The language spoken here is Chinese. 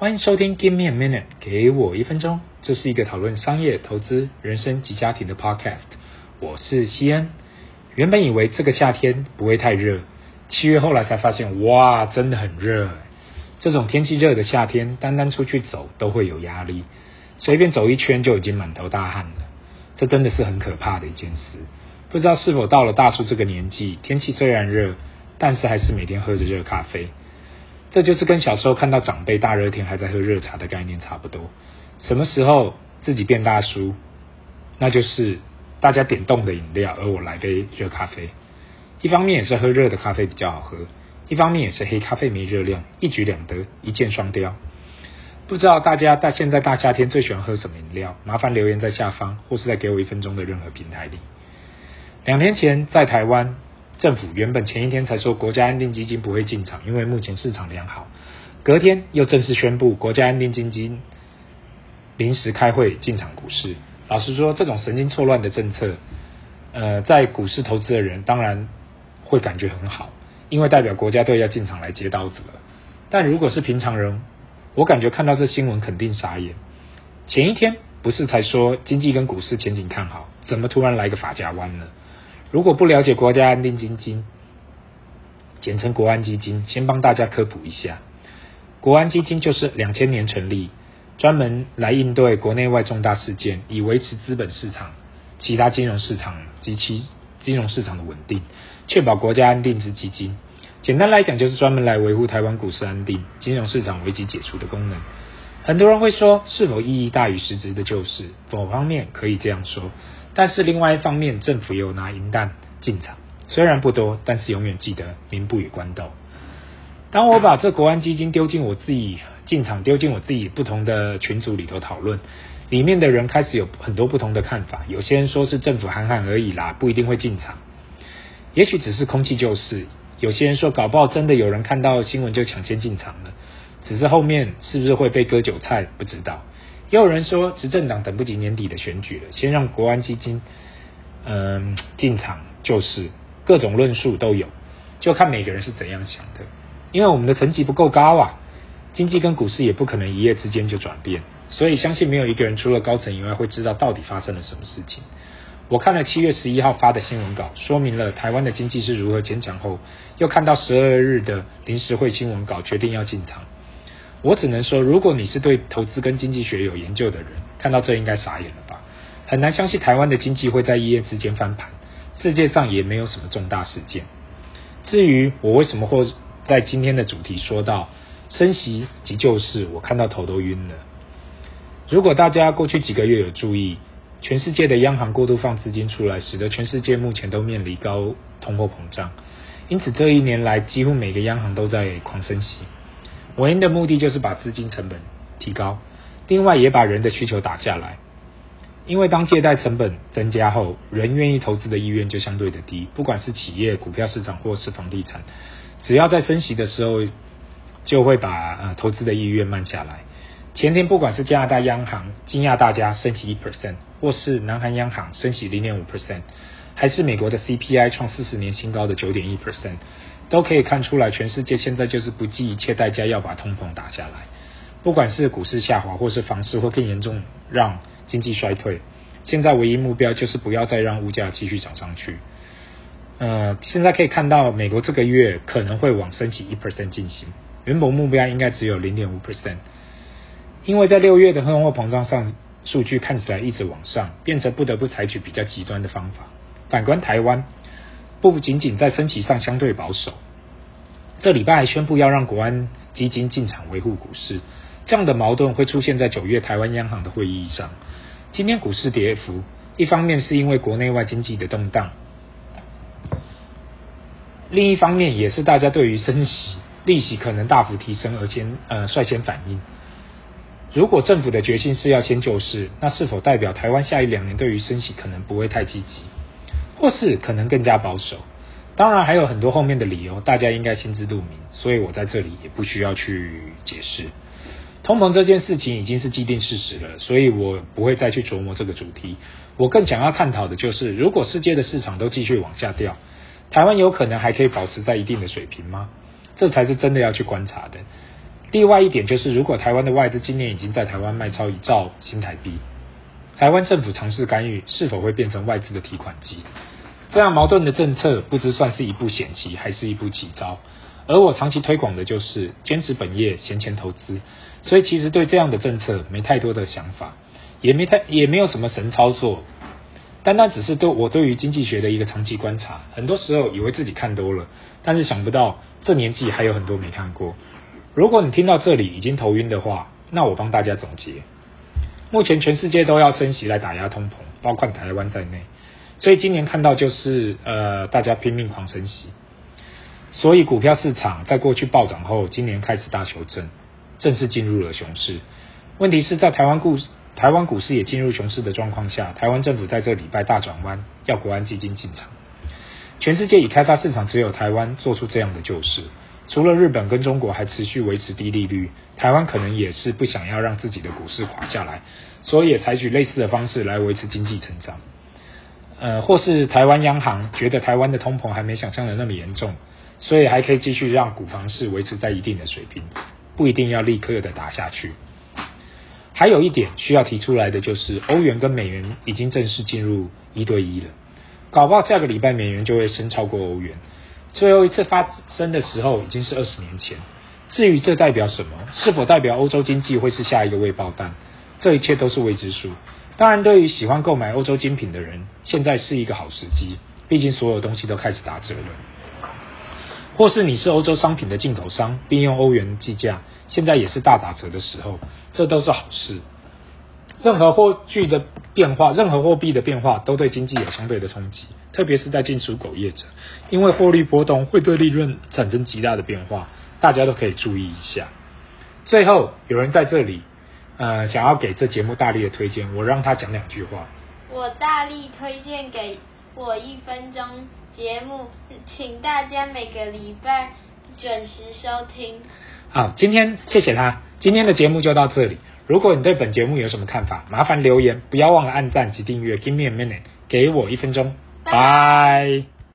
欢迎收听 Give me a minute，给我一分钟。这是一个讨论商业、投资、人生及家庭的 podcast。我是西恩。原本以为这个夏天不会太热，七月后来才发现，哇，真的很热。这种天气热的夏天，单单出去走都会有压力，随便走一圈就已经满头大汗了。这真的是很可怕的一件事。不知道是否到了大叔这个年纪，天气虽然热，但是还是每天喝着热咖啡。这就是跟小时候看到长辈大热天还在喝热茶的概念差不多。什么时候自己变大叔？那就是大家点冻的饮料，而我来杯热咖啡。一方面也是喝热的咖啡比较好喝，一方面也是黑咖啡没热量，一举两得，一箭双雕。不知道大家在现在大夏天最喜欢喝什么饮料？麻烦留言在下方，或是在给我一分钟的任何平台里。两年前在台湾。政府原本前一天才说国家安定基金不会进场，因为目前市场良好。隔天又正式宣布国家安定基金临时开会进场股市。老实说，这种神经错乱的政策，呃，在股市投资的人当然会感觉很好，因为代表国家队要进场来接刀子了。但如果是平常人，我感觉看到这新闻肯定傻眼。前一天不是才说经济跟股市前景看好，怎么突然来个法家弯呢？如果不了解国家安定基金，简称国安基金，先帮大家科普一下。国安基金就是两千年成立，专门来应对国内外重大事件，以维持资本市场、其他金融市场及其金融市场的稳定，确保国家安定之基金。简单来讲，就是专门来维护台湾股市安定、金融市场危机解除的功能。很多人会说，是否意义大于实质的救市？某方面可以这样说。但是另外一方面，政府也有拿银弹进场，虽然不多，但是永远记得民不与官斗。当我把这国安基金丢进我自己进场，丢进我自己不同的群组里头讨论，里面的人开始有很多不同的看法。有些人说是政府喊喊而已啦，不一定会进场，也许只是空气救市。有些人说搞不好真的有人看到新闻就抢先进场了，只是后面是不是会被割韭菜，不知道。也有人说，执政党等不及年底的选举了，先让国安基金嗯进场就是，各种论述都有，就看每个人是怎样想的。因为我们的层级不够高啊，经济跟股市也不可能一夜之间就转变，所以相信没有一个人除了高层以外会知道到底发生了什么事情。我看了七月十一号发的新闻稿，说明了台湾的经济是如何坚强后，又看到十二日的临时会新闻稿，决定要进场。我只能说，如果你是对投资跟经济学有研究的人，看到这应该傻眼了吧？很难相信台湾的经济会在一夜之间翻盘，世界上也没有什么重大事件。至于我为什么会在今天的主题说到升息及救市，我看到头都晕了。如果大家过去几个月有注意，全世界的央行过度放资金出来，使得全世界目前都面临高通货膨胀，因此这一年来几乎每个央行都在狂升息。唯一的目的就是把资金成本提高，另外也把人的需求打下来。因为当借贷成本增加后，人愿意投资的意愿就相对的低。不管是企业、股票市场或是房地产，只要在升息的时候，就会把呃投资的意愿慢下来。前天不管是加拿大央行惊讶大家升息一 percent，或是南韩央行升息零点五 percent，还是美国的 CPI 创四十年新高的九点一 percent。都可以看出来，全世界现在就是不计一切代价要把通膨打下来。不管是股市下滑，或是房市会更严重让经济衰退，现在唯一目标就是不要再让物价继续涨上去。呃，现在可以看到，美国这个月可能会往升起一 percent 进行，原本目标应该只有零点五 percent。因为在六月的通货膨胀上数据看起来一直往上，变成不得不采取比较极端的方法。反观台湾。不仅仅在升息上相对保守，这礼拜还宣布要让国安基金进场维护股市，这样的矛盾会出现在九月台湾央行的会议上。今天股市跌幅，一方面是因为国内外经济的动荡，另一方面也是大家对于升息、利息可能大幅提升而先呃率先反应。如果政府的决心是要先救市，那是否代表台湾下一两年对于升息可能不会太积极？或是可能更加保守，当然还有很多后面的理由，大家应该心知肚明，所以我在这里也不需要去解释。通膨这件事情已经是既定事实了，所以我不会再去琢磨这个主题。我更想要探讨的就是，如果世界的市场都继续往下掉，台湾有可能还可以保持在一定的水平吗？这才是真的要去观察的。另外一点就是，如果台湾的外资今年已经在台湾卖超一兆新台币，台湾政府尝试干预，是否会变成外资的提款机？这样矛盾的政策，不知算是一步险棋，还是一步奇招。而我长期推广的就是坚持本业，闲钱投资，所以其实对这样的政策没太多的想法，也没太也没有什么神操作，单单只是对我对于经济学的一个长期观察。很多时候以为自己看多了，但是想不到这年纪还有很多没看过。如果你听到这里已经头晕的话，那我帮大家总结：目前全世界都要升息来打压通膨，包括台湾在内，所以今年看到就是呃大家拼命狂升息，所以股票市场在过去暴涨后，今年开始大修正，正式进入了熊市。问题是在台湾股台湾股市也进入熊市的状况下，台湾政府在这礼拜大转弯，要国安基金进场。全世界已开发市场只有台湾做出这样的救市。除了日本跟中国还持续维持低利率，台湾可能也是不想要让自己的股市垮下来，所以也采取类似的方式来维持经济成长。呃，或是台湾央行觉得台湾的通膨还没想象的那么严重，所以还可以继续让股房市维持在一定的水平，不一定要立刻的打下去。还有一点需要提出来的就是，欧元跟美元已经正式进入一对一了，搞不好下个礼拜美元就会升超过欧元。最后一次发生的时候已经是二十年前。至于这代表什么，是否代表欧洲经济会是下一个未爆弹，这一切都是未知数。当然，对于喜欢购买欧洲精品的人，现在是一个好时机，毕竟所有东西都开始打折了。或是你是欧洲商品的进口商，并用欧元计价，现在也是大打折的时候，这都是好事。任何货币的变化，任何货币的变化都对经济有相对的冲击，特别是在进出口业者，因为获利波动会对利润产生极大的变化，大家都可以注意一下。最后，有人在这里，呃，想要给这节目大力的推荐，我让他讲两句话。我大力推荐给我一分钟节目，请大家每个礼拜准时收听。好，今天谢谢他，今天的节目就到这里。如果你对本节目有什么看法，麻烦留言，不要忘了按赞及订阅。Give me a minute，给我一分钟，拜。